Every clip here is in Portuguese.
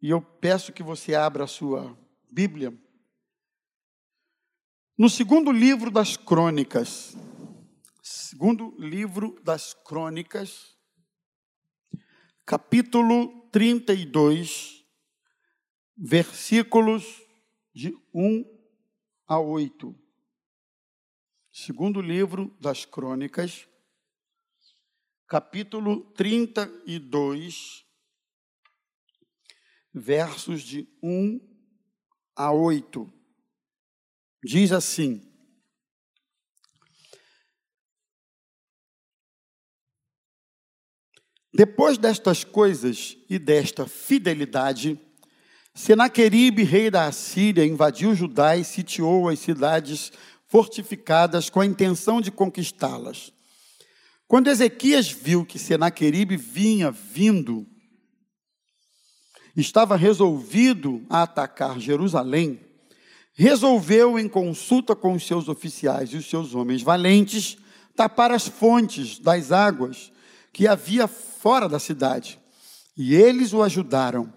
e eu peço que você abra a sua Bíblia, no segundo livro das crônicas, segundo livro das crônicas, capítulo 32, versículos de 1 a 8. Segundo livro das crônicas, capítulo 32, versos de 1 a 8. Diz assim: Depois destas coisas e desta fidelidade, Senaqueribe, rei da Assíria, invadiu Judá e sitiou as cidades fortificadas com a intenção de conquistá-las. Quando Ezequias viu que Senaqueribe vinha vindo, estava resolvido a atacar Jerusalém, resolveu, em consulta com os seus oficiais e os seus homens valentes, tapar as fontes das águas que havia fora da cidade. E eles o ajudaram.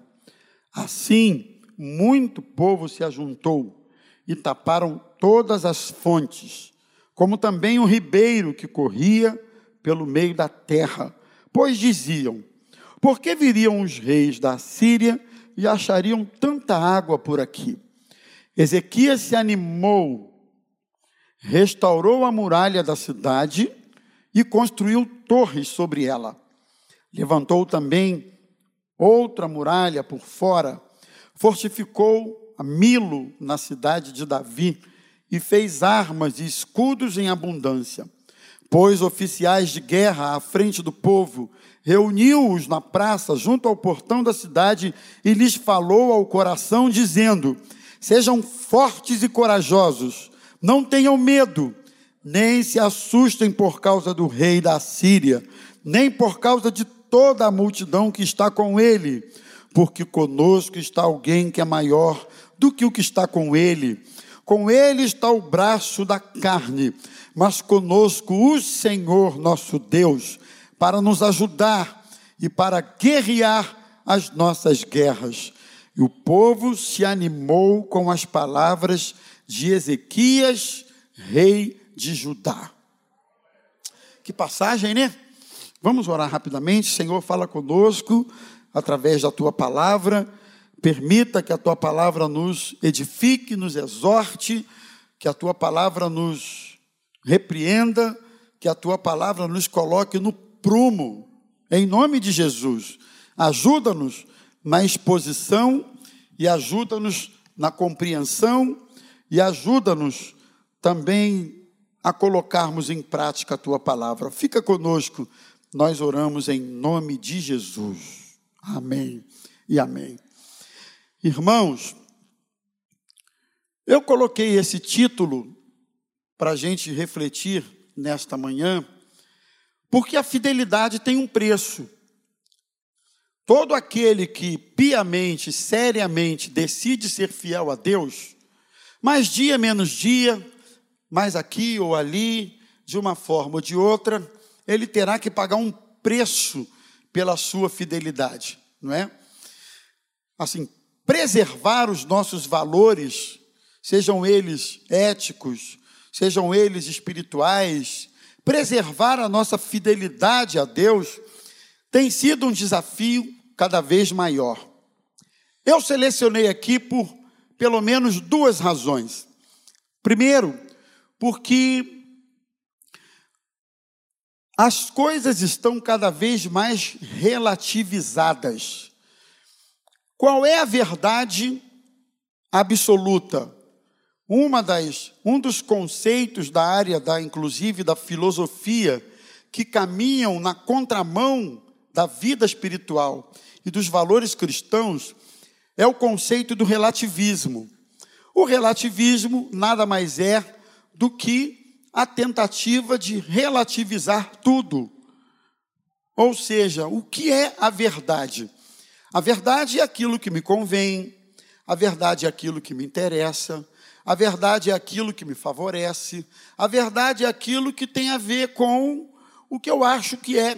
Assim, muito povo se ajuntou e taparam todas as fontes, como também o ribeiro que corria pelo meio da terra, pois diziam: Por que viriam os reis da Síria e achariam tanta água por aqui? Ezequias se animou, restaurou a muralha da cidade e construiu torres sobre ela. Levantou também outra muralha por fora, fortificou a Milo na cidade de Davi e fez armas e escudos em abundância. Pôs oficiais de guerra à frente do povo, reuniu-os na praça junto ao portão da cidade e lhes falou ao coração, dizendo: Sejam fortes e corajosos, não tenham medo, nem se assustem por causa do rei da Síria, nem por causa de toda a multidão que está com ele, porque conosco está alguém que é maior do que o que está com ele. Com ele está o braço da carne, mas conosco o Senhor nosso Deus, para nos ajudar e para guerrear as nossas guerras. E o povo se animou com as palavras de Ezequias, rei de Judá. Que passagem, né? Vamos orar rapidamente. Senhor, fala conosco através da tua palavra. Permita que a tua palavra nos edifique, nos exorte, que a tua palavra nos repreenda, que a tua palavra nos coloque no prumo. Em nome de Jesus, ajuda-nos na exposição e ajuda-nos na compreensão e ajuda-nos também a colocarmos em prática a tua palavra. Fica conosco nós oramos em nome de Jesus. Amém e amém. Irmãos, eu coloquei esse título para a gente refletir nesta manhã, porque a fidelidade tem um preço. Todo aquele que piamente, seriamente decide ser fiel a Deus, mais dia menos dia, mais aqui ou ali, de uma forma ou de outra, ele terá que pagar um preço pela sua fidelidade, não é? Assim, preservar os nossos valores, sejam eles éticos, sejam eles espirituais, preservar a nossa fidelidade a Deus tem sido um desafio cada vez maior. Eu selecionei aqui por pelo menos duas razões. Primeiro, porque as coisas estão cada vez mais relativizadas. Qual é a verdade absoluta? Uma das, um dos conceitos da área da, inclusive da filosofia, que caminham na contramão da vida espiritual e dos valores cristãos, é o conceito do relativismo. O relativismo nada mais é do que a tentativa de relativizar tudo. Ou seja, o que é a verdade? A verdade é aquilo que me convém, a verdade é aquilo que me interessa, a verdade é aquilo que me favorece, a verdade é aquilo que tem a ver com o que eu acho que é,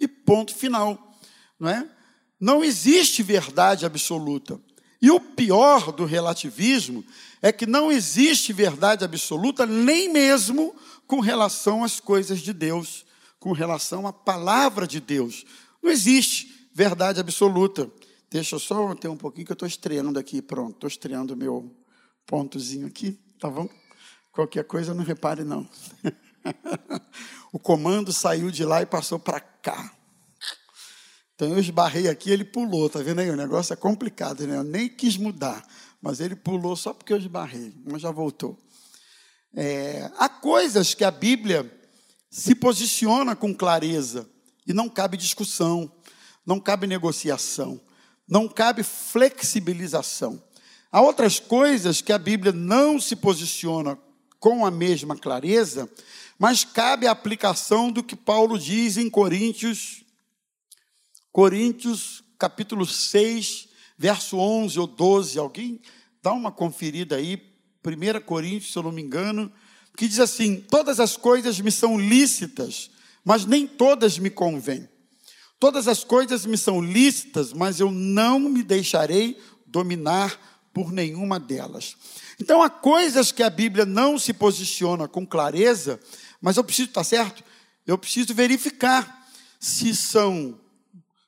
e ponto final, não é? não existe verdade absoluta. E o pior do relativismo é que não existe verdade absoluta, nem mesmo com relação às coisas de Deus, com relação à palavra de Deus. Não existe verdade absoluta. Deixa eu só ter um pouquinho que eu estou estreando aqui. Pronto, estou estreando meu pontozinho aqui, tá bom? Qualquer coisa não repare, não. o comando saiu de lá e passou para cá. Então eu esbarrei aqui, ele pulou, tá vendo aí? O negócio é complicado, né? Eu nem quis mudar, mas ele pulou só porque eu esbarrei, mas já voltou. É, há coisas que a Bíblia se posiciona com clareza e não cabe discussão, não cabe negociação, não cabe flexibilização. Há outras coisas que a Bíblia não se posiciona com a mesma clareza, mas cabe a aplicação do que Paulo diz em Coríntios, Coríntios capítulo 6, verso 11 ou 12. Alguém dá uma conferida aí, 1 Coríntios, se eu não me engano, que diz assim: Todas as coisas me são lícitas, mas nem todas me convêm. Todas as coisas me são lícitas, mas eu não me deixarei dominar por nenhuma delas. Então, há coisas que a Bíblia não se posiciona com clareza, mas eu preciso, tá certo? Eu preciso verificar se são,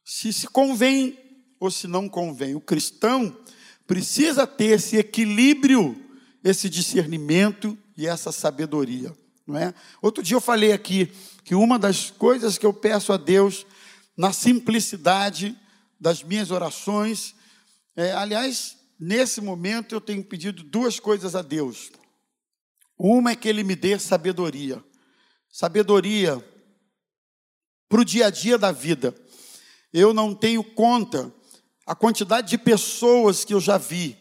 se se convém ou se não convém. O cristão precisa ter esse equilíbrio, esse discernimento e essa sabedoria, não é? Outro dia eu falei aqui que uma das coisas que eu peço a Deus na simplicidade das minhas orações, é, aliás, nesse momento eu tenho pedido duas coisas a Deus. Uma é que Ele me dê sabedoria sabedoria para o dia a dia da vida. Eu não tenho conta a quantidade de pessoas que eu já vi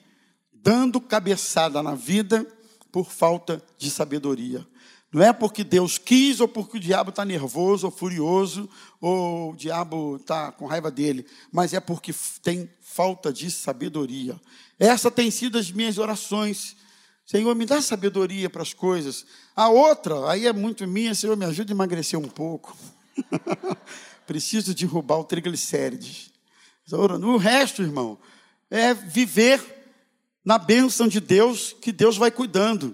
dando cabeçada na vida por falta de sabedoria. Não é porque Deus quis ou porque o diabo está nervoso ou furioso ou o diabo está com raiva dele, mas é porque tem falta de sabedoria. Essa tem sido as minhas orações Senhor, me dá sabedoria para as coisas. A outra, aí é muito minha, Senhor, me ajuda a emagrecer um pouco. Preciso derrubar o triglicérides. No resto, irmão, é viver na bênção de Deus, que Deus vai cuidando.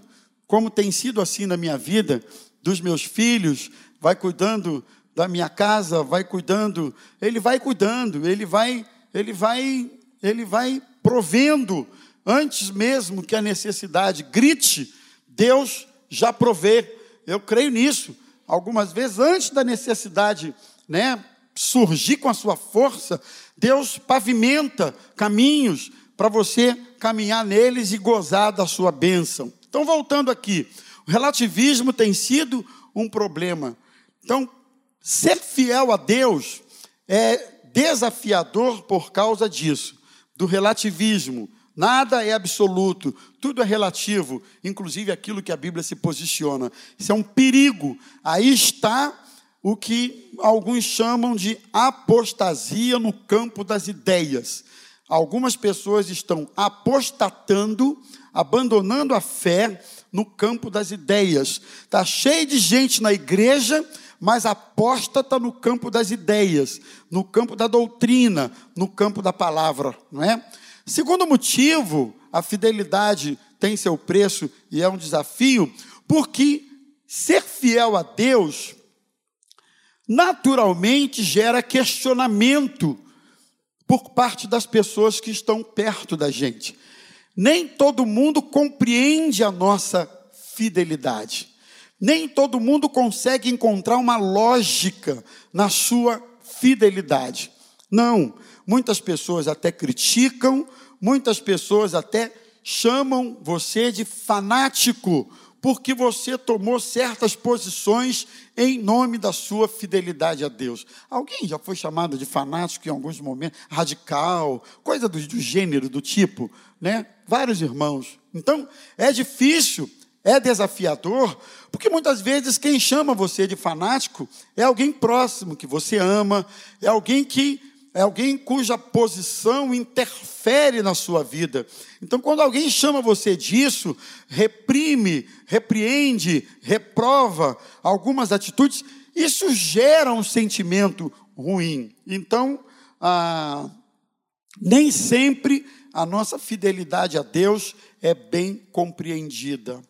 Como tem sido assim na minha vida, dos meus filhos, vai cuidando da minha casa, vai cuidando, ele vai cuidando, ele vai, ele vai, ele vai provendo antes mesmo que a necessidade grite, Deus já provê. Eu creio nisso. Algumas vezes, antes da necessidade né, surgir com a sua força, Deus pavimenta caminhos para você caminhar neles e gozar da sua bênção. Então, voltando aqui, o relativismo tem sido um problema. Então, ser fiel a Deus é desafiador por causa disso, do relativismo, Nada é absoluto, tudo é relativo, inclusive aquilo que a Bíblia se posiciona. Isso é um perigo. Aí está o que alguns chamam de apostasia no campo das ideias. Algumas pessoas estão apostatando, abandonando a fé no campo das ideias. Está cheio de gente na igreja, mas apóstata no campo das ideias, no campo da doutrina, no campo da palavra, não é? Segundo motivo, a fidelidade tem seu preço e é um desafio, porque ser fiel a Deus naturalmente gera questionamento por parte das pessoas que estão perto da gente. Nem todo mundo compreende a nossa fidelidade. Nem todo mundo consegue encontrar uma lógica na sua fidelidade. Não, muitas pessoas até criticam, muitas pessoas até chamam você de fanático, porque você tomou certas posições em nome da sua fidelidade a Deus. Alguém já foi chamado de fanático em alguns momentos, radical, coisa do, do gênero, do tipo, né? Vários irmãos. Então, é difícil, é desafiador, porque muitas vezes quem chama você de fanático é alguém próximo que você ama, é alguém que é alguém cuja posição interfere na sua vida. Então, quando alguém chama você disso, reprime, repreende, reprova algumas atitudes, isso gera um sentimento ruim. Então, ah, Nem sempre a nossa fidelidade a Deus é bem compreendida.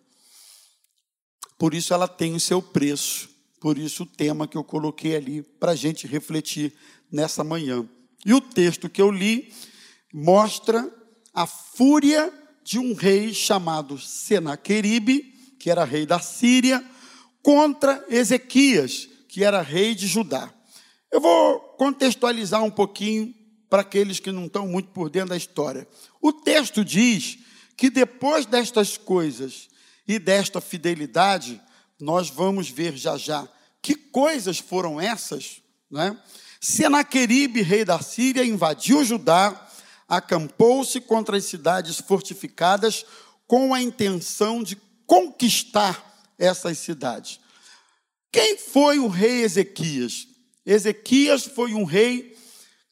Por isso ela tem o seu preço. Por isso o tema que eu coloquei ali para a gente refletir nessa manhã. E o texto que eu li mostra a fúria de um rei chamado Senaqueribe, que era rei da Síria, contra Ezequias, que era rei de Judá. Eu vou contextualizar um pouquinho para aqueles que não estão muito por dentro da história. O texto diz que depois destas coisas e desta fidelidade, nós vamos ver já já que coisas foram essas, né? Senaqueribe, rei da Síria, invadiu Judá, acampou-se contra as cidades fortificadas com a intenção de conquistar essas cidades. Quem foi o rei Ezequias? Ezequias foi um rei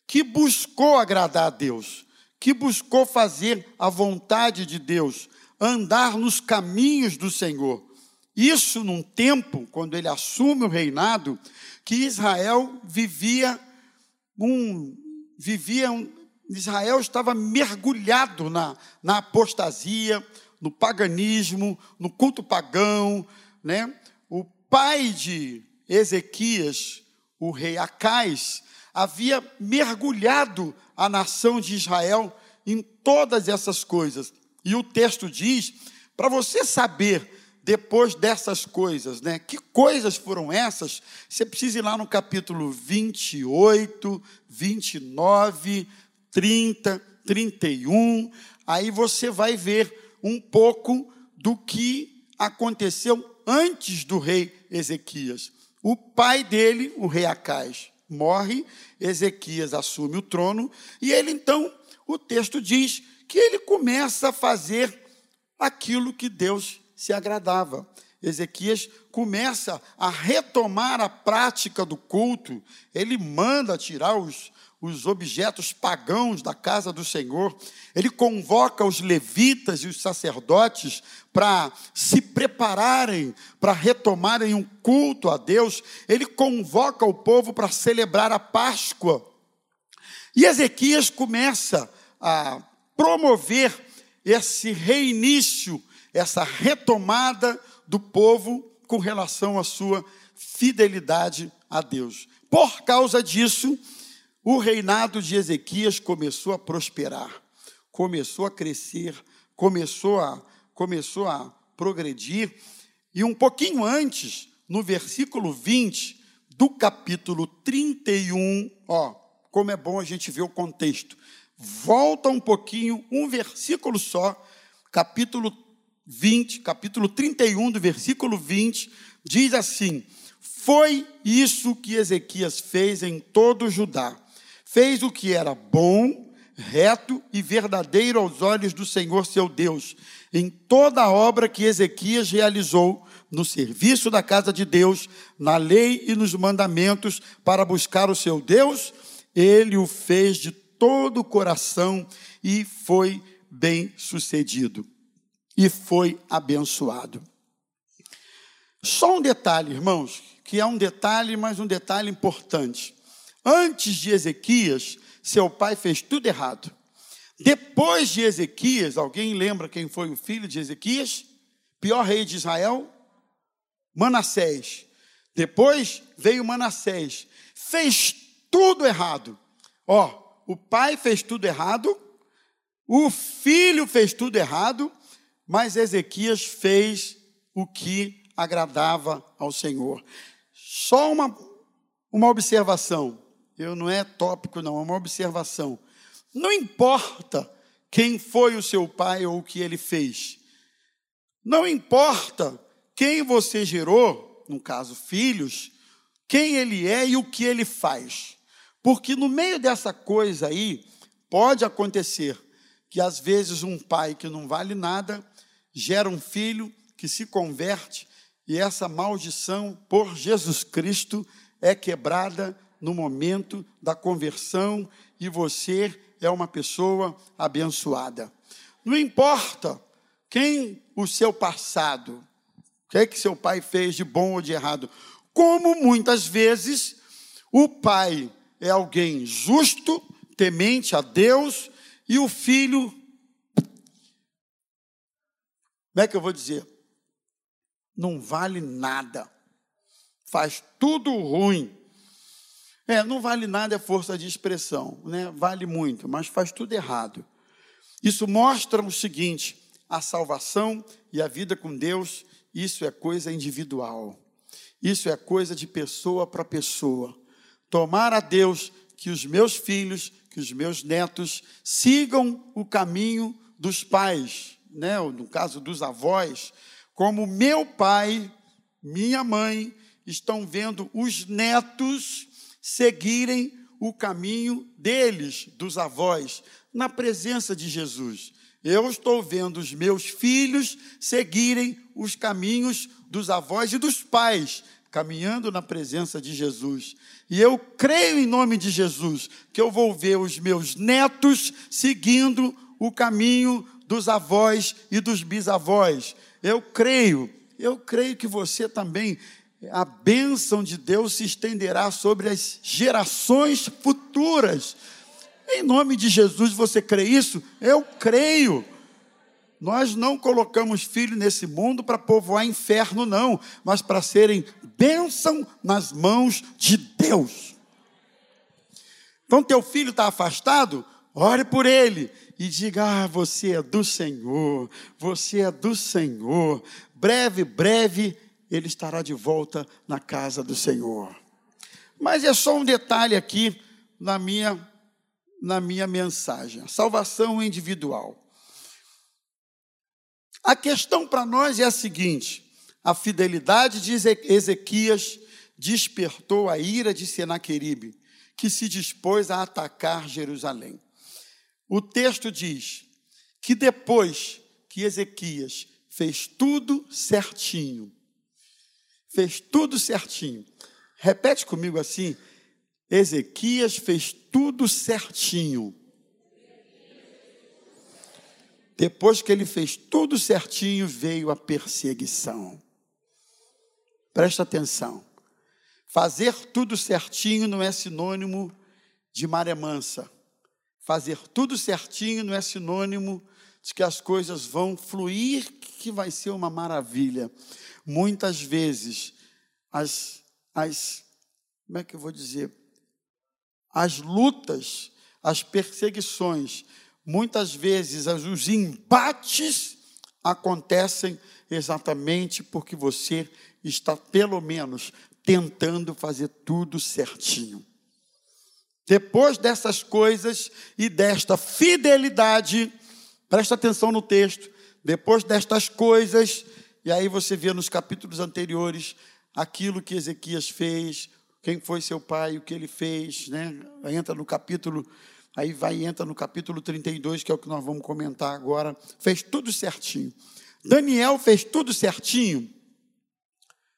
que buscou agradar a Deus, que buscou fazer a vontade de Deus, andar nos caminhos do Senhor. Isso num tempo, quando ele assume o reinado, que Israel vivia um. Vivia um, Israel estava mergulhado na, na apostasia, no paganismo, no culto pagão. Né? O pai de Ezequias, o rei Acais, havia mergulhado a nação de Israel em todas essas coisas. E o texto diz, para você saber depois dessas coisas, né? Que coisas foram essas? Você precisa ir lá no capítulo 28, 29, 30, 31, aí você vai ver um pouco do que aconteceu antes do rei Ezequias. O pai dele, o rei Acais, morre, Ezequias assume o trono, e ele então, o texto diz que ele começa a fazer aquilo que Deus se agradava. Ezequias começa a retomar a prática do culto, ele manda tirar os, os objetos pagãos da casa do Senhor, ele convoca os levitas e os sacerdotes para se prepararem, para retomarem um culto a Deus, ele convoca o povo para celebrar a Páscoa. E Ezequias começa a promover esse reinício, essa retomada do povo com relação à sua fidelidade a Deus. Por causa disso, o reinado de Ezequias começou a prosperar, começou a crescer, começou a, começou a progredir. E um pouquinho antes, no versículo 20 do capítulo 31, ó, como é bom a gente ver o contexto. Volta um pouquinho, um versículo só, capítulo 20, capítulo 31 do versículo 20, diz assim: Foi isso que Ezequias fez em todo o Judá. Fez o que era bom, reto e verdadeiro aos olhos do Senhor seu Deus, em toda a obra que Ezequias realizou no serviço da casa de Deus, na lei e nos mandamentos para buscar o seu Deus, ele o fez de todo o coração e foi bem sucedido e foi abençoado. Só um detalhe, irmãos, que é um detalhe, mas um detalhe importante. Antes de Ezequias, seu pai fez tudo errado. Depois de Ezequias, alguém lembra quem foi o filho de Ezequias? Pior rei de Israel? Manassés. Depois veio Manassés. Fez tudo errado. Ó, o pai fez tudo errado, o filho fez tudo errado, mas Ezequias fez o que agradava ao Senhor. Só uma, uma observação eu não é tópico, não, é uma observação. Não importa quem foi o seu pai ou o que ele fez. Não importa quem você gerou, no caso, filhos, quem ele é e o que ele faz. Porque no meio dessa coisa aí, pode acontecer que às vezes um pai que não vale nada gera um filho que se converte e essa maldição por Jesus Cristo é quebrada no momento da conversão e você é uma pessoa abençoada. Não importa quem o seu passado, o que é que seu pai fez de bom ou de errado, como muitas vezes o pai é alguém justo, temente a Deus, e o filho, como é que eu vou dizer? Não vale nada, faz tudo ruim. É, não vale nada é força de expressão, né? Vale muito, mas faz tudo errado. Isso mostra o seguinte: a salvação e a vida com Deus, isso é coisa individual. Isso é coisa de pessoa para pessoa. Tomar a Deus que os meus filhos, que os meus netos sigam o caminho dos pais, né? no caso dos avós, como meu pai, minha mãe estão vendo os netos seguirem o caminho deles, dos avós, na presença de Jesus. Eu estou vendo os meus filhos seguirem os caminhos dos avós e dos pais, caminhando na presença de Jesus. E eu creio em nome de Jesus que eu vou ver os meus netos seguindo o caminho dos avós e dos bisavós. Eu creio, eu creio que você também, a bênção de Deus se estenderá sobre as gerações futuras. Em nome de Jesus, você crê isso? Eu creio. Nós não colocamos filhos nesse mundo para povoar inferno, não, mas para serem bênção nas mãos de Deus. Então, teu filho está afastado? Ore por ele e diga: Ah, você é do Senhor, você é do Senhor. Breve, breve, ele estará de volta na casa do Senhor. Mas é só um detalhe aqui na minha, na minha mensagem: salvação individual. A questão para nós é a seguinte: a fidelidade de Ezequias despertou a ira de Senaqueribe, que se dispôs a atacar Jerusalém. O texto diz que depois que Ezequias fez tudo certinho, fez tudo certinho. Repete comigo assim: Ezequias fez tudo certinho. Depois que ele fez tudo certinho, veio a perseguição. Presta atenção. Fazer tudo certinho não é sinônimo de maré mansa. Fazer tudo certinho não é sinônimo de que as coisas vão fluir, que vai ser uma maravilha. Muitas vezes, as, as como é que eu vou dizer? As lutas, as perseguições, muitas vezes os embates acontecem exatamente porque você está, pelo menos, tentando fazer tudo certinho. Depois dessas coisas e desta fidelidade, presta atenção no texto, depois destas coisas, e aí você vê nos capítulos anteriores aquilo que Ezequias fez, quem foi seu pai, o que ele fez, né? Entra no capítulo Aí vai entra no capítulo 32, que é o que nós vamos comentar agora. Fez tudo certinho. Daniel fez tudo certinho.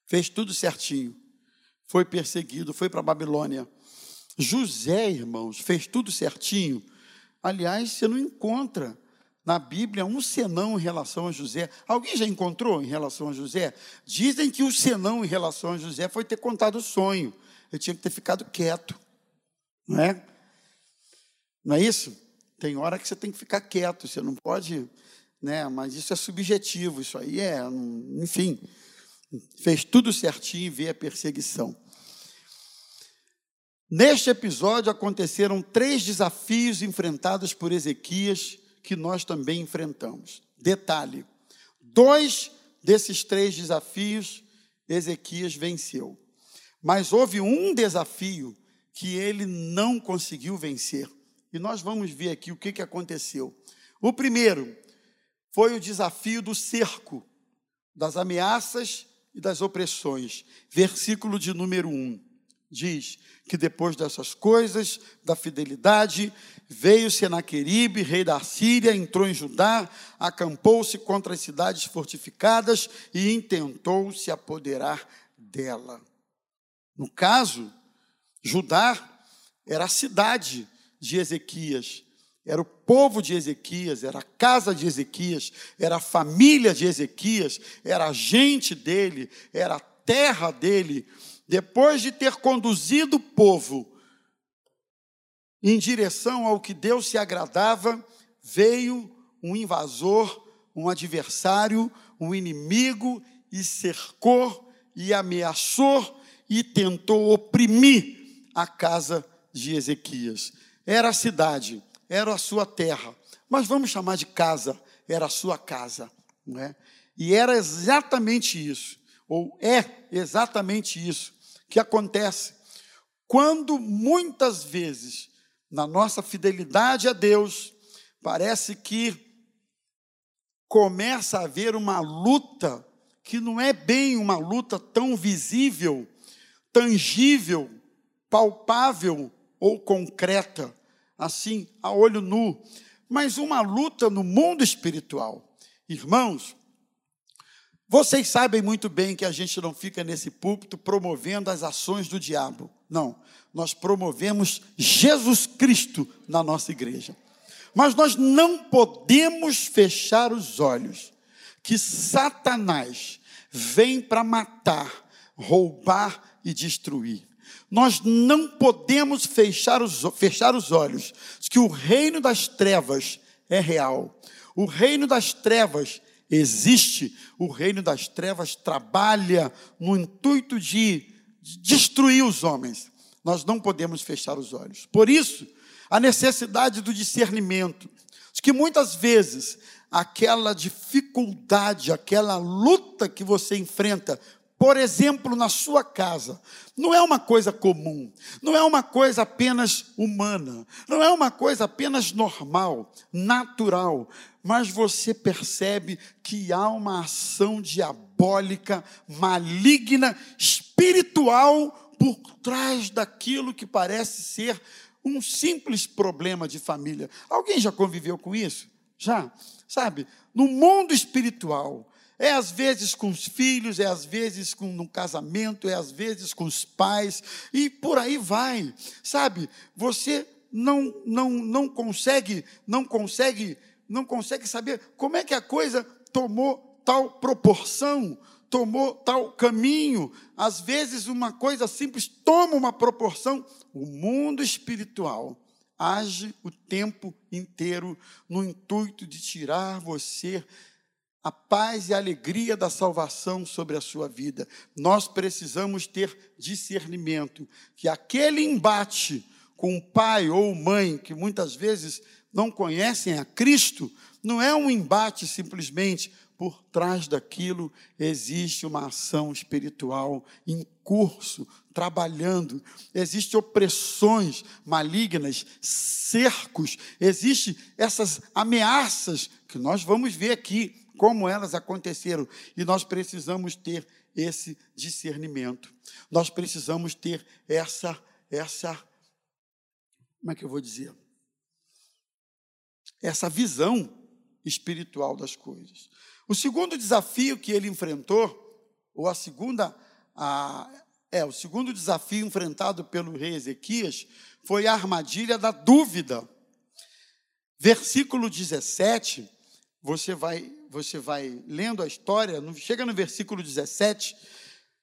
Fez tudo certinho. Foi perseguido, foi para a Babilônia. José, irmãos, fez tudo certinho. Aliás, você não encontra na Bíblia um senão em relação a José. Alguém já encontrou em relação a José? Dizem que o senão em relação a José foi ter contado o sonho. Ele tinha que ter ficado quieto. Não é? Não é isso? Tem hora que você tem que ficar quieto, você não pode, né? Mas isso é subjetivo, isso aí é, enfim, fez tudo certinho e vê a perseguição. Neste episódio aconteceram três desafios enfrentados por Ezequias que nós também enfrentamos. Detalhe: dois desses três desafios Ezequias venceu, mas houve um desafio que ele não conseguiu vencer. E nós vamos ver aqui o que, que aconteceu. O primeiro foi o desafio do cerco, das ameaças e das opressões. Versículo de número 1 diz que depois dessas coisas, da fidelidade, veio Senaqueribe, rei da Síria, entrou em Judá, acampou-se contra as cidades fortificadas e intentou se apoderar dela. No caso, Judá era a cidade de Ezequias, era o povo de Ezequias, era a casa de Ezequias, era a família de Ezequias, era a gente dele, era a terra dele. Depois de ter conduzido o povo em direção ao que Deus se agradava, veio um invasor, um adversário, um inimigo e cercou e ameaçou e tentou oprimir a casa de Ezequias. Era a cidade, era a sua terra, mas vamos chamar de casa, era a sua casa, não é? E era exatamente isso, ou é exatamente isso que acontece quando muitas vezes na nossa fidelidade a Deus parece que começa a haver uma luta que não é bem uma luta tão visível, tangível, palpável ou concreta, assim, a olho nu, mas uma luta no mundo espiritual. Irmãos, vocês sabem muito bem que a gente não fica nesse púlpito promovendo as ações do diabo. Não, nós promovemos Jesus Cristo na nossa igreja. Mas nós não podemos fechar os olhos que Satanás vem para matar, roubar e destruir. Nós não podemos fechar os, fechar os olhos que o reino das trevas é real. O reino das trevas existe, o reino das trevas trabalha no intuito de destruir os homens. Nós não podemos fechar os olhos. Por isso, a necessidade do discernimento, que muitas vezes aquela dificuldade, aquela luta que você enfrenta, por exemplo, na sua casa, não é uma coisa comum, não é uma coisa apenas humana, não é uma coisa apenas normal, natural, mas você percebe que há uma ação diabólica, maligna, espiritual por trás daquilo que parece ser um simples problema de família. Alguém já conviveu com isso? Já? Sabe? No mundo espiritual, é às vezes com os filhos, é às vezes com no casamento, é às vezes com os pais e por aí vai. Sabe? Você não não não consegue, não consegue, não consegue saber como é que a coisa tomou tal proporção, tomou tal caminho. Às vezes uma coisa simples toma uma proporção. O mundo espiritual age o tempo inteiro no intuito de tirar você a paz e a alegria da salvação sobre a sua vida. Nós precisamos ter discernimento que aquele embate com o pai ou mãe que muitas vezes não conhecem a Cristo, não é um embate simplesmente por trás daquilo existe uma ação espiritual em curso, trabalhando. Existem opressões malignas, cercos, existem essas ameaças que nós vamos ver aqui como elas aconteceram e nós precisamos ter esse discernimento. Nós precisamos ter essa essa como é que eu vou dizer? Essa visão espiritual das coisas. O segundo desafio que ele enfrentou, ou a segunda, a, é, o segundo desafio enfrentado pelo rei Ezequias foi a armadilha da dúvida. Versículo 17, você vai, você vai lendo a história, chega no versículo 17,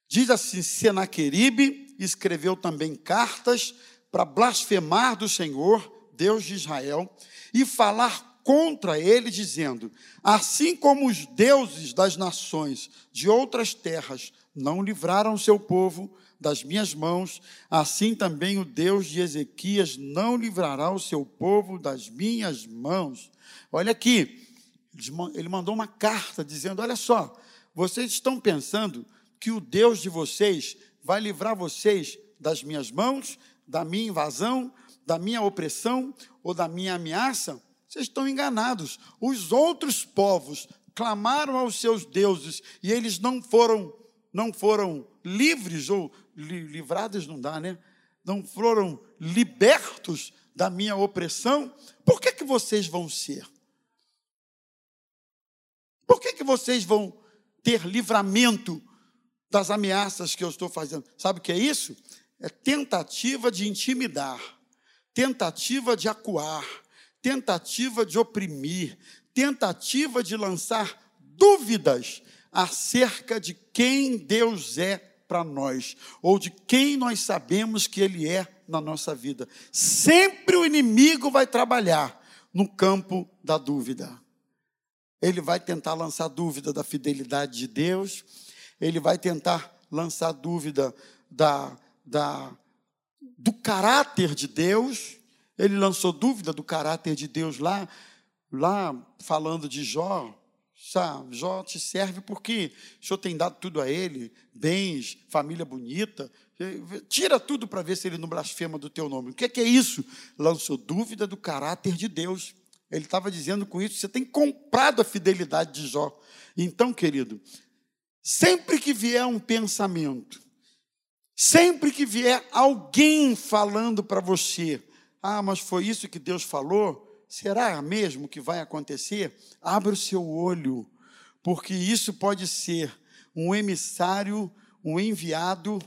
diz assim: Senaqueribe escreveu também cartas para blasfemar do Senhor, Deus de Israel, e falar contra ele, dizendo: Assim como os deuses das nações de outras terras não livraram seu povo das minhas mãos, assim também o Deus de Ezequias não livrará o seu povo das minhas mãos. Olha aqui, ele mandou uma carta dizendo: Olha só, vocês estão pensando que o Deus de vocês vai livrar vocês das minhas mãos, da minha invasão, da minha opressão ou da minha ameaça? Vocês estão enganados. Os outros povos clamaram aos seus deuses e eles não foram não foram livres ou li, livrados não dá, né? Não foram libertos da minha opressão. Por que que vocês vão ser? Por que que vocês vão ter livramento das ameaças que eu estou fazendo? Sabe o que é isso? É tentativa de intimidar, tentativa de acuar, tentativa de oprimir, tentativa de lançar dúvidas acerca de quem Deus é para nós, ou de quem nós sabemos que Ele é na nossa vida. Sempre o inimigo vai trabalhar no campo da dúvida. Ele vai tentar lançar dúvida da fidelidade de Deus, ele vai tentar lançar dúvida da, da, do caráter de Deus. Ele lançou dúvida do caráter de Deus lá, lá falando de Jó. Jó te serve porque o Senhor tem dado tudo a ele, bens, família bonita. Tira tudo para ver se ele não blasfema do teu nome. O que é, que é isso? Lançou dúvida do caráter de Deus. Ele estava dizendo com isso: você tem comprado a fidelidade de Jó. Então, querido, sempre que vier um pensamento, sempre que vier alguém falando para você, ah, mas foi isso que Deus falou, será mesmo que vai acontecer? Abra o seu olho, porque isso pode ser um emissário, um enviado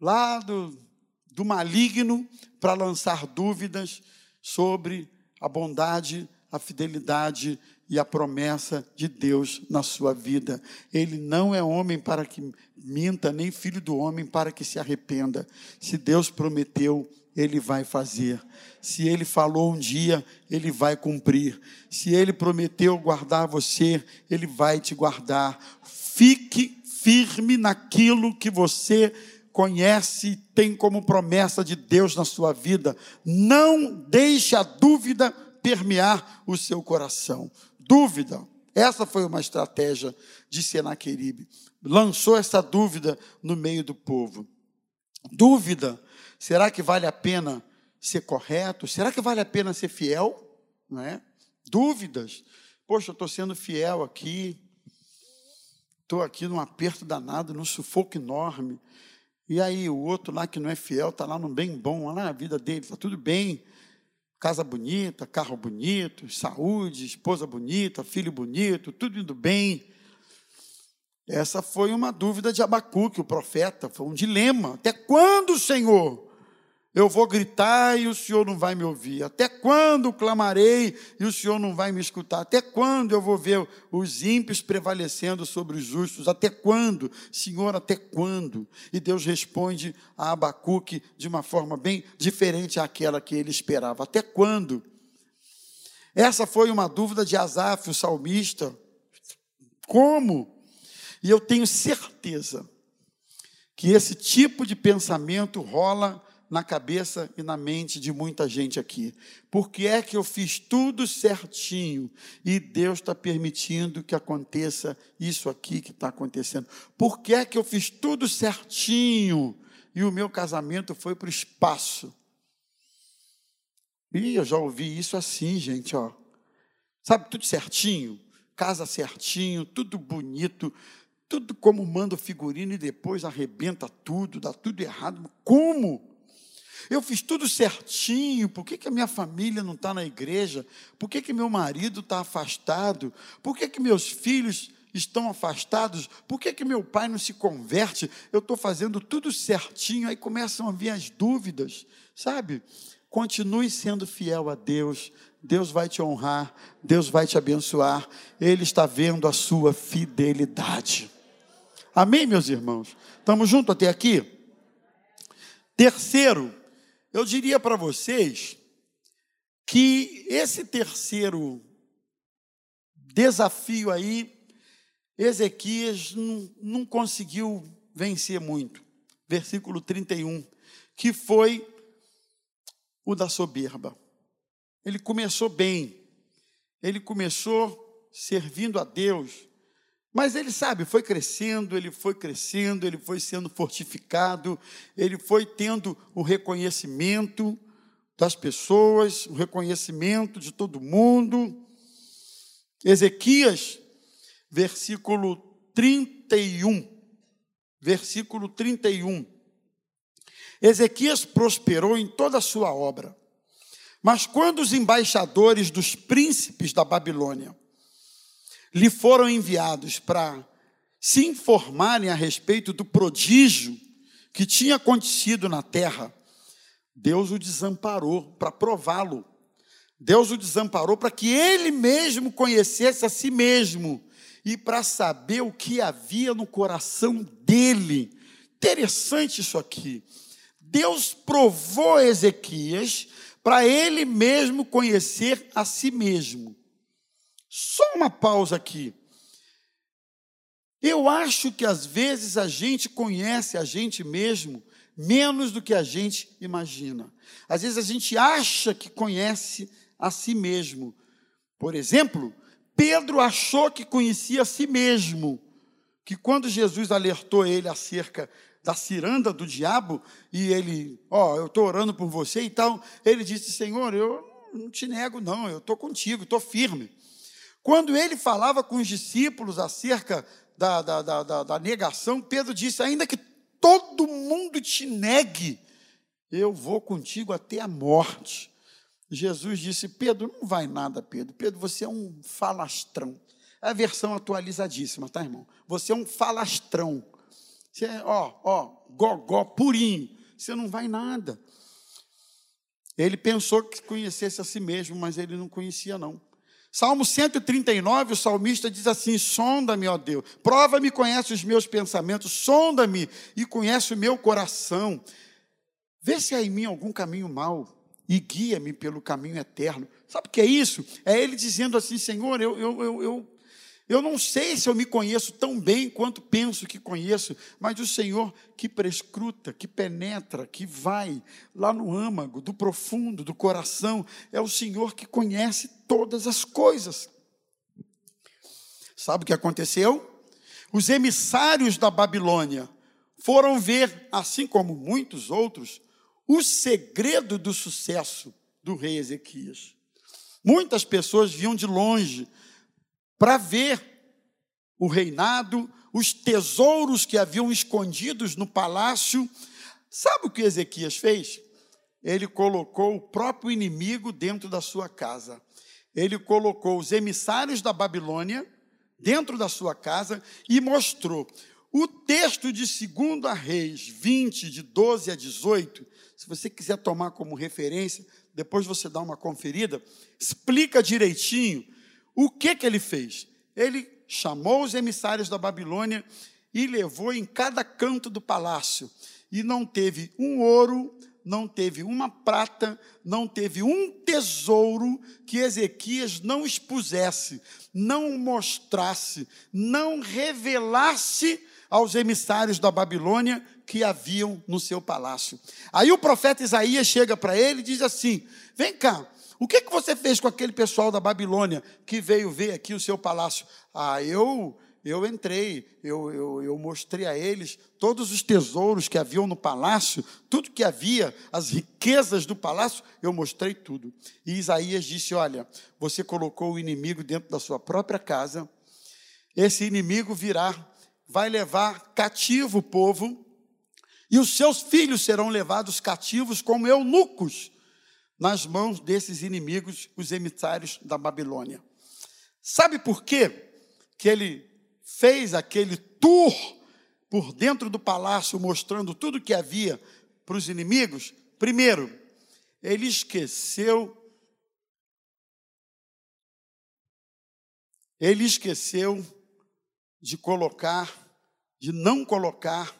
lá do, do maligno para lançar dúvidas sobre a bondade a fidelidade e a promessa de Deus na sua vida. Ele não é homem para que minta, nem filho do homem para que se arrependa. Se Deus prometeu, ele vai fazer. Se ele falou um dia, ele vai cumprir. Se ele prometeu guardar você, ele vai te guardar. Fique firme naquilo que você conhece e tem como promessa de Deus na sua vida. Não deixe a dúvida permear o seu coração. Dúvida. Essa foi uma estratégia de Senaqueribe. Lançou essa dúvida no meio do povo. Dúvida. Será que vale a pena ser correto? Será que vale a pena ser fiel? Não é? Dúvidas. Poxa, eu estou sendo fiel aqui. Estou aqui num aperto danado, num sufoco enorme. E aí o outro lá que não é fiel está lá num bem bom, lá na vida dele, está tudo bem casa bonita, carro bonito, saúde, esposa bonita, filho bonito, tudo indo bem. Essa foi uma dúvida de Abacuque, o profeta, foi um dilema. Até quando, Senhor? Eu vou gritar e o Senhor não vai me ouvir. Até quando clamarei e o Senhor não vai me escutar? Até quando eu vou ver os ímpios prevalecendo sobre os justos? Até quando? Senhor, até quando? E Deus responde a Abacuque de uma forma bem diferente àquela que ele esperava. Até quando? Essa foi uma dúvida de Asaf, o salmista. Como? E eu tenho certeza que esse tipo de pensamento rola na cabeça e na mente de muita gente aqui. Por que é que eu fiz tudo certinho e Deus está permitindo que aconteça isso aqui que está acontecendo? Por que é que eu fiz tudo certinho e o meu casamento foi para o espaço? E eu já ouvi isso assim, gente, ó. Sabe, tudo certinho, casa certinho, tudo bonito, tudo como manda o figurino e depois arrebenta tudo, dá tudo errado. Como? Eu fiz tudo certinho, por que, que a minha família não está na igreja? Por que, que meu marido está afastado? Por que, que meus filhos estão afastados? Por que, que meu pai não se converte? Eu estou fazendo tudo certinho, aí começam a vir as dúvidas, sabe? Continue sendo fiel a Deus, Deus vai te honrar, Deus vai te abençoar, Ele está vendo a sua fidelidade. Amém, meus irmãos? Estamos juntos até aqui? Terceiro, eu diria para vocês que esse terceiro desafio aí, Ezequias não, conseguiu vencer muito. Versículo 31, que foi o da soberba. Ele começou bem, ele começou servindo a Deus, mas ele sabe, foi crescendo, ele foi crescendo, ele foi sendo fortificado, ele foi tendo o reconhecimento das pessoas, o reconhecimento de todo mundo. Ezequias, versículo 31. Versículo 31. Ezequias prosperou em toda a sua obra. Mas quando os embaixadores dos príncipes da Babilônia lhe foram enviados para se informarem a respeito do prodígio que tinha acontecido na terra, Deus o desamparou para prová-lo. Deus o desamparou para que ele mesmo conhecesse a si mesmo e para saber o que havia no coração dele. Interessante isso aqui. Deus provou Ezequias para ele mesmo conhecer a si mesmo. Só uma pausa aqui. Eu acho que às vezes a gente conhece a gente mesmo menos do que a gente imagina. Às vezes a gente acha que conhece a si mesmo. Por exemplo, Pedro achou que conhecia a si mesmo, que quando Jesus alertou ele acerca da ciranda do diabo, e ele, ó, oh, eu estou orando por você e tal, ele disse: Senhor, eu não te nego, não, eu estou contigo, estou firme. Quando ele falava com os discípulos acerca da, da, da, da, negação, Pedro disse: ainda que todo mundo te negue, eu vou contigo até a morte. Jesus disse: Pedro, não vai nada, Pedro. Pedro, você é um falastrão. É a versão atualizadíssima, tá, irmão? Você é um falastrão. Você é, ó, ó, gogó, purinho. Você não vai nada. Ele pensou que conhecesse a si mesmo, mas ele não conhecia, não. Salmo 139, o salmista diz assim: Sonda-me, ó Deus, prova-me, conhece os meus pensamentos, sonda-me e conhece o meu coração. Vê se há em mim algum caminho mau e guia-me pelo caminho eterno. Sabe o que é isso? É ele dizendo assim: Senhor, eu, eu, eu, eu eu não sei se eu me conheço tão bem quanto penso que conheço, mas o Senhor que prescruta, que penetra, que vai lá no âmago, do profundo, do coração, é o Senhor que conhece todas as coisas. Sabe o que aconteceu? Os emissários da Babilônia foram ver, assim como muitos outros, o segredo do sucesso do rei Ezequias. Muitas pessoas vinham de longe para ver o reinado, os tesouros que haviam escondidos no palácio. Sabe o que Ezequias fez? Ele colocou o próprio inimigo dentro da sua casa. Ele colocou os emissários da Babilônia dentro da sua casa e mostrou. O texto de 2 Reis 20, de 12 a 18, se você quiser tomar como referência, depois você dá uma conferida, explica direitinho o que, que ele fez? Ele chamou os emissários da Babilônia e levou em cada canto do palácio. E não teve um ouro, não teve uma prata, não teve um tesouro que Ezequias não expusesse, não mostrasse, não revelasse aos emissários da Babilônia que haviam no seu palácio. Aí o profeta Isaías chega para ele e diz assim: Vem cá, o que, que você fez com aquele pessoal da Babilônia que veio ver aqui o seu palácio? Ah, eu eu entrei, eu, eu, eu, mostrei a eles todos os tesouros que haviam no palácio, tudo que havia, as riquezas do palácio, eu mostrei tudo. E Isaías disse: Olha, você colocou o inimigo dentro da sua própria casa, esse inimigo virá, vai levar cativo o povo, e os seus filhos serão levados cativos como eunucos nas mãos desses inimigos, os emissários da Babilônia. Sabe por quê que ele fez aquele tour por dentro do palácio, mostrando tudo que havia para os inimigos? Primeiro, ele esqueceu. Ele esqueceu de colocar, de não colocar,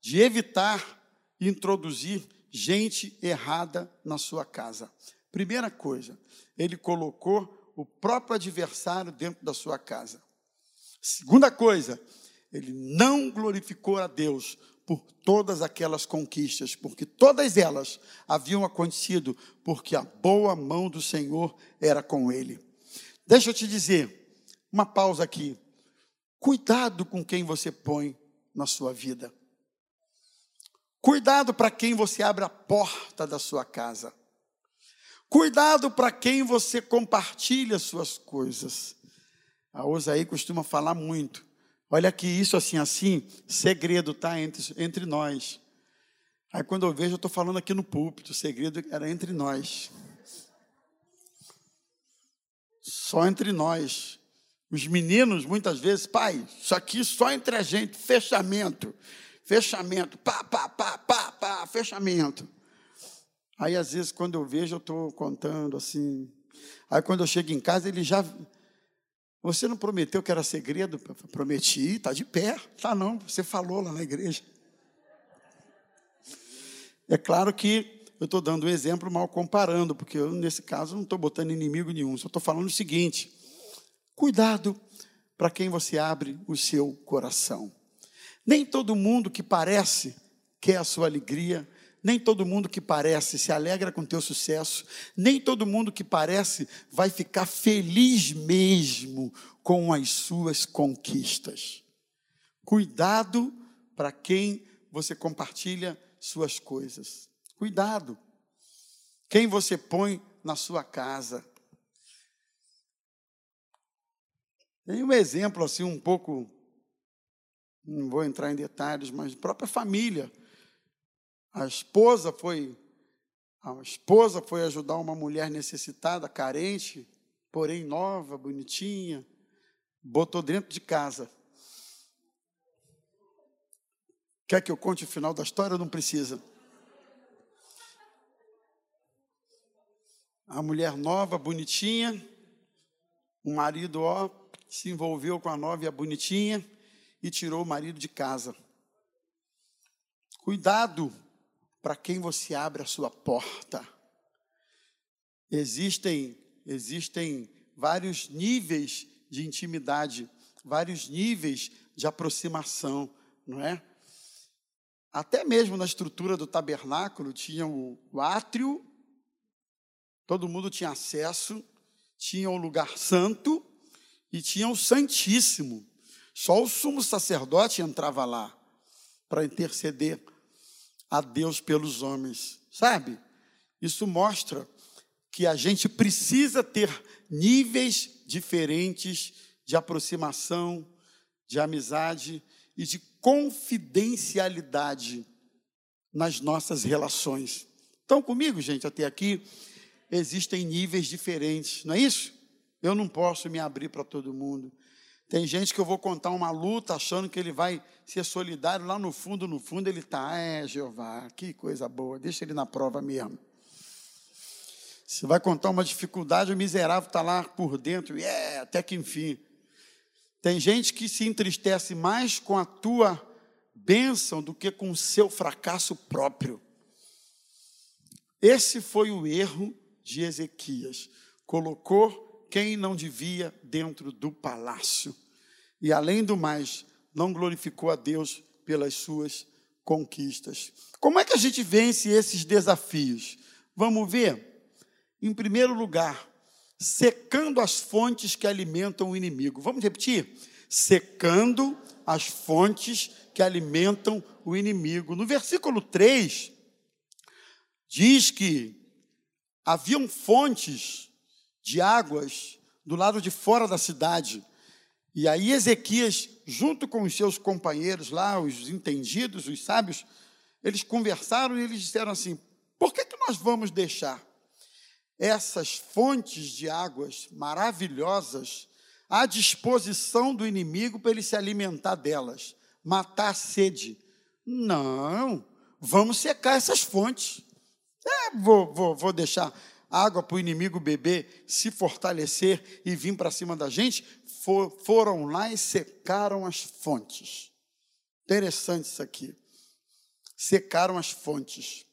de evitar introduzir gente errada na sua casa. Primeira coisa, ele colocou o próprio adversário dentro da sua casa. Segunda coisa, ele não glorificou a Deus por todas aquelas conquistas, porque todas elas haviam acontecido porque a boa mão do Senhor era com ele. Deixa eu te dizer, uma pausa aqui. Cuidado com quem você põe na sua vida. Cuidado para quem você abre a porta da sua casa. Cuidado para quem você compartilha suas coisas. A Osaí costuma falar muito. Olha que isso assim, assim, segredo tá entre, entre nós. Aí quando eu vejo, eu estou falando aqui no púlpito, o segredo era entre nós. Só entre nós. Os meninos, muitas vezes, pai, isso aqui só entre a gente, fechamento fechamento, pá, pá, pá, pá, pá, fechamento. Aí, às vezes, quando eu vejo, eu estou contando assim. Aí, quando eu chego em casa, ele já. Você não prometeu que era segredo? Prometi, está de pé. Tá não, você falou lá na igreja. É claro que eu estou dando um exemplo mal comparando, porque eu, nesse caso, não estou botando inimigo nenhum, só estou falando o seguinte: cuidado para quem você abre o seu coração. Nem todo mundo que parece quer a sua alegria, nem todo mundo que parece se alegra com teu sucesso, nem todo mundo que parece vai ficar feliz mesmo com as suas conquistas. Cuidado para quem você compartilha suas coisas. Cuidado. Quem você põe na sua casa. Tem um exemplo assim um pouco não vou entrar em detalhes, mas própria família. A esposa foi a esposa foi ajudar uma mulher necessitada, carente, porém nova, bonitinha, botou dentro de casa. Quer que eu conte o final da história não precisa? A mulher nova, bonitinha, o marido, ó, se envolveu com a nova e a bonitinha e tirou o marido de casa. Cuidado para quem você abre a sua porta. Existem, existem vários níveis de intimidade, vários níveis de aproximação, não é? Até mesmo na estrutura do tabernáculo tinha o, o átrio, todo mundo tinha acesso, tinha o lugar santo e tinha o santíssimo. Só o sumo sacerdote entrava lá para interceder a Deus pelos homens, sabe? Isso mostra que a gente precisa ter níveis diferentes de aproximação, de amizade e de confidencialidade nas nossas relações. Estão comigo, gente, até aqui? Existem níveis diferentes, não é isso? Eu não posso me abrir para todo mundo. Tem gente que eu vou contar uma luta achando que ele vai ser solidário, lá no fundo, no fundo ele está, é Jeová, que coisa boa, deixa ele na prova mesmo. Você vai contar uma dificuldade, o miserável está lá por dentro, é, até que enfim. Tem gente que se entristece mais com a tua bênção do que com o seu fracasso próprio. Esse foi o erro de Ezequias. Colocou quem não devia dentro do palácio. E além do mais, não glorificou a Deus pelas suas conquistas. Como é que a gente vence esses desafios? Vamos ver? Em primeiro lugar, secando as fontes que alimentam o inimigo. Vamos repetir? Secando as fontes que alimentam o inimigo. No versículo 3, diz que haviam fontes de águas do lado de fora da cidade. E aí Ezequias, junto com os seus companheiros lá, os entendidos, os sábios, eles conversaram e eles disseram assim: por que, que nós vamos deixar essas fontes de águas maravilhosas à disposição do inimigo para ele se alimentar delas, matar a sede? Não, vamos secar essas fontes. É, vou, vou, vou deixar água para o inimigo beber, se fortalecer e vir para cima da gente, for, foram lá e secaram as fontes. Interessante isso aqui. Secaram as fontes.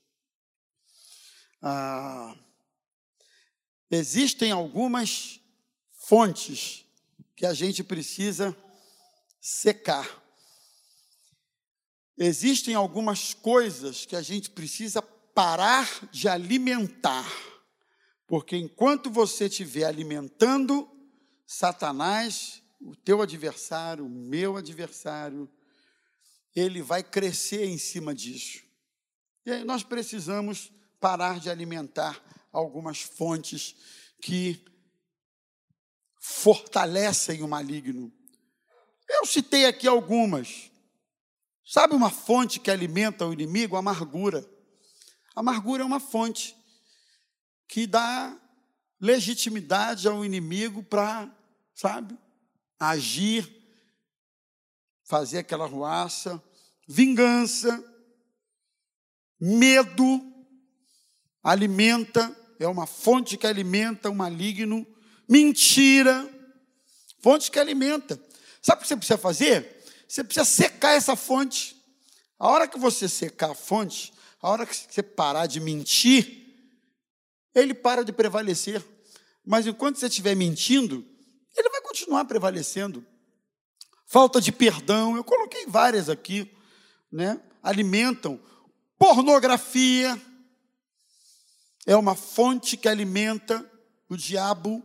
Ah, existem algumas fontes que a gente precisa secar. Existem algumas coisas que a gente precisa parar de alimentar porque enquanto você estiver alimentando Satanás, o teu adversário, o meu adversário, ele vai crescer em cima disso. E aí nós precisamos parar de alimentar algumas fontes que fortalecem o maligno. Eu citei aqui algumas. Sabe uma fonte que alimenta o inimigo? A amargura. A amargura é uma fonte que dá legitimidade ao inimigo para, sabe, agir, fazer aquela ruaça, vingança, medo, alimenta, é uma fonte que alimenta o maligno, mentira, fonte que alimenta. Sabe o que você precisa fazer? Você precisa secar essa fonte. A hora que você secar a fonte, A hora que você parar de mentir, ele para de prevalecer. Mas enquanto você estiver mentindo, ele vai continuar prevalecendo. Falta de perdão, eu coloquei várias aqui, né? Alimentam pornografia. É uma fonte que alimenta o diabo.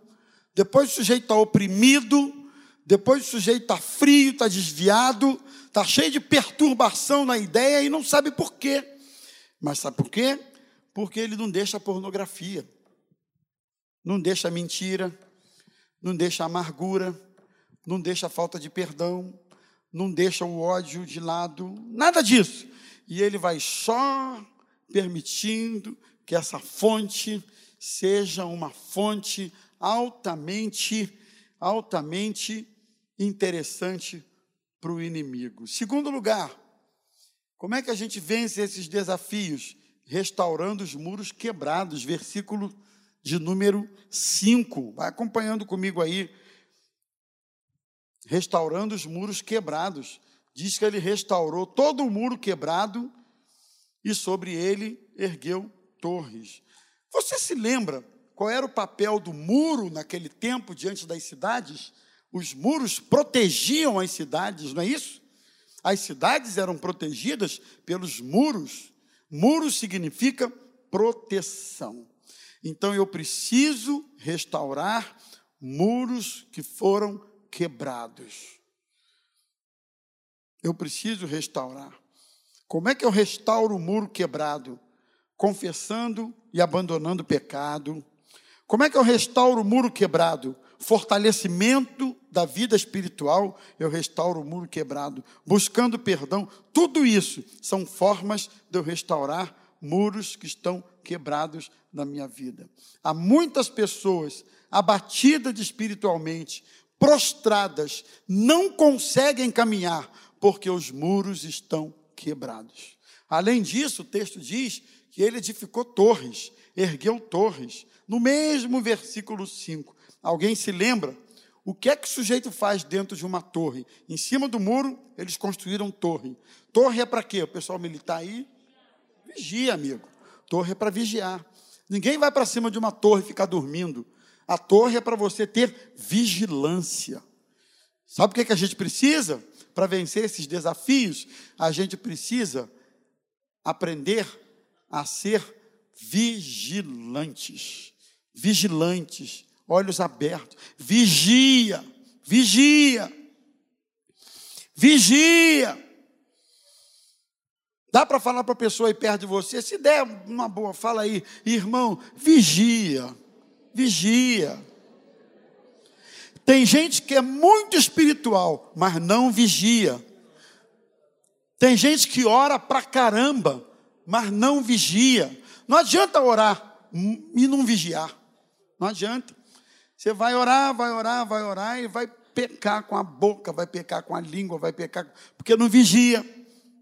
Depois o sujeito está oprimido, depois o sujeito está frio, está desviado, está cheio de perturbação na ideia e não sabe por quê. Mas sabe por quê? Porque ele não deixa pornografia, não deixa mentira, não deixa amargura, não deixa falta de perdão, não deixa o ódio de lado, nada disso. E ele vai só permitindo que essa fonte seja uma fonte altamente, altamente interessante para o inimigo. Segundo lugar, como é que a gente vence esses desafios? Restaurando os muros quebrados, versículo de número 5. Vai acompanhando comigo aí. Restaurando os muros quebrados. Diz que ele restaurou todo o muro quebrado e sobre ele ergueu torres. Você se lembra qual era o papel do muro naquele tempo diante das cidades? Os muros protegiam as cidades, não é isso? As cidades eram protegidas pelos muros. Muro significa proteção. Então eu preciso restaurar muros que foram quebrados. Eu preciso restaurar. Como é que eu restauro o muro quebrado? confessando e abandonando o pecado. Como é que eu restauro o muro quebrado? Fortalecimento da vida espiritual, eu restauro o muro quebrado, buscando perdão. Tudo isso são formas de eu restaurar muros que estão quebrados na minha vida. Há muitas pessoas abatidas espiritualmente, prostradas, não conseguem caminhar porque os muros estão quebrados. Além disso, o texto diz que ele edificou torres, ergueu torres. No mesmo versículo 5. Alguém se lembra? O que é que o sujeito faz dentro de uma torre? Em cima do muro, eles construíram torre. Torre é para quê? O pessoal militar aí? Vigia, amigo. Torre é para vigiar. Ninguém vai para cima de uma torre ficar dormindo. A torre é para você ter vigilância. Sabe o que, é que a gente precisa para vencer esses desafios? A gente precisa aprender a ser vigilantes. Vigilantes, olhos abertos. Vigia, vigia, vigia. Dá para falar para a pessoa aí perto de você, se der uma boa, fala aí, irmão, vigia, vigia. Tem gente que é muito espiritual, mas não vigia. Tem gente que ora pra caramba, mas não vigia. Não adianta orar e não vigiar. Não adianta. Você vai orar, vai orar, vai orar e vai pecar com a boca, vai pecar com a língua, vai pecar, porque não vigia.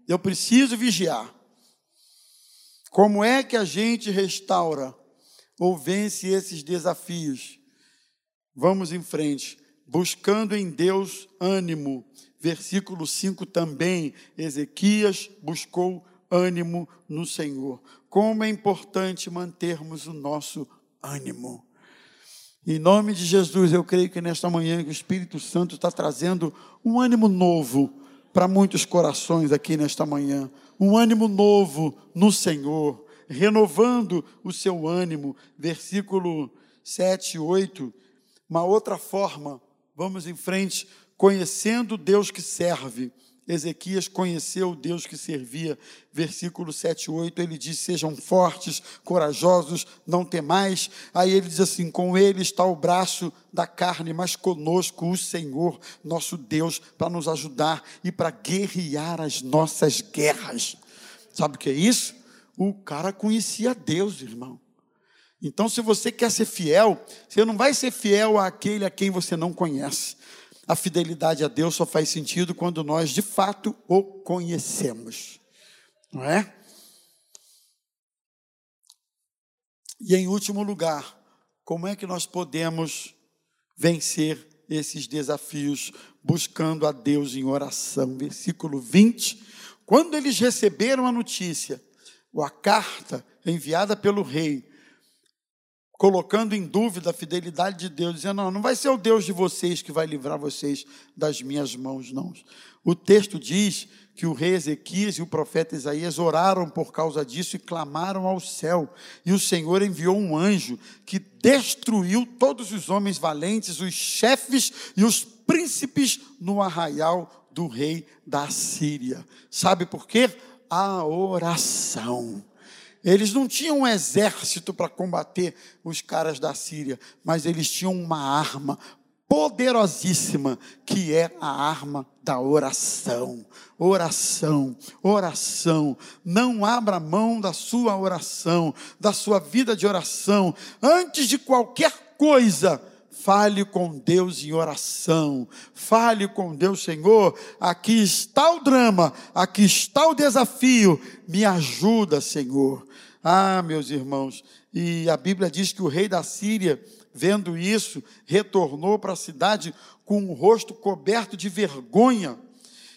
Eu preciso vigiar. Como é que a gente restaura ou vence esses desafios? Vamos em frente, buscando em Deus ânimo. Versículo 5 também, Ezequias buscou ânimo no Senhor. Como é importante mantermos o nosso ânimo. Em nome de Jesus, eu creio que nesta manhã o Espírito Santo está trazendo um ânimo novo para muitos corações aqui nesta manhã. Um ânimo novo no Senhor, renovando o seu ânimo. Versículo 7, 8. Uma outra forma, vamos em frente, conhecendo Deus que serve Ezequias conheceu o Deus que servia. Versículo 7 e 8, ele diz: Sejam fortes, corajosos, não temais. Aí ele diz assim: Com ele está o braço da carne, mas conosco o Senhor, nosso Deus, para nos ajudar e para guerrear as nossas guerras. Sabe o que é isso? O cara conhecia Deus, irmão. Então, se você quer ser fiel, você não vai ser fiel àquele a quem você não conhece a fidelidade a Deus só faz sentido quando nós de fato o conhecemos, não é? E em último lugar, como é que nós podemos vencer esses desafios buscando a Deus em oração? Versículo 20. Quando eles receberam a notícia ou a carta enviada pelo rei, colocando em dúvida a fidelidade de Deus, dizendo: não, não vai ser o Deus de vocês que vai livrar vocês das minhas mãos, não. O texto diz que o rei Ezequias e o profeta Isaías oraram por causa disso e clamaram ao céu. E o Senhor enviou um anjo que destruiu todos os homens valentes, os chefes e os príncipes no arraial do rei da Síria. Sabe por quê? A oração. Eles não tinham um exército para combater os caras da Síria, mas eles tinham uma arma poderosíssima, que é a arma da oração. Oração, oração. Não abra mão da sua oração, da sua vida de oração. Antes de qualquer coisa, fale com Deus em oração. Fale com Deus, Senhor. Aqui está o drama, aqui está o desafio. Me ajuda, Senhor. Ah, meus irmãos, e a Bíblia diz que o rei da Síria, vendo isso, retornou para a cidade com o rosto coberto de vergonha.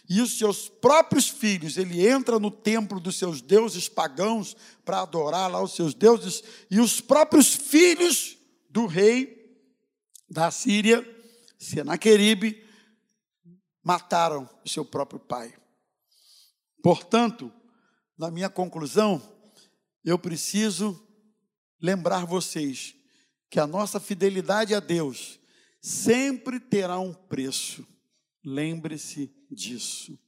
E os seus próprios filhos, ele entra no templo dos seus deuses pagãos para adorar lá os seus deuses, e os próprios filhos do rei da Síria, Senaqueribe, mataram o seu próprio pai. Portanto, na minha conclusão, eu preciso lembrar vocês que a nossa fidelidade a Deus sempre terá um preço. Lembre-se disso.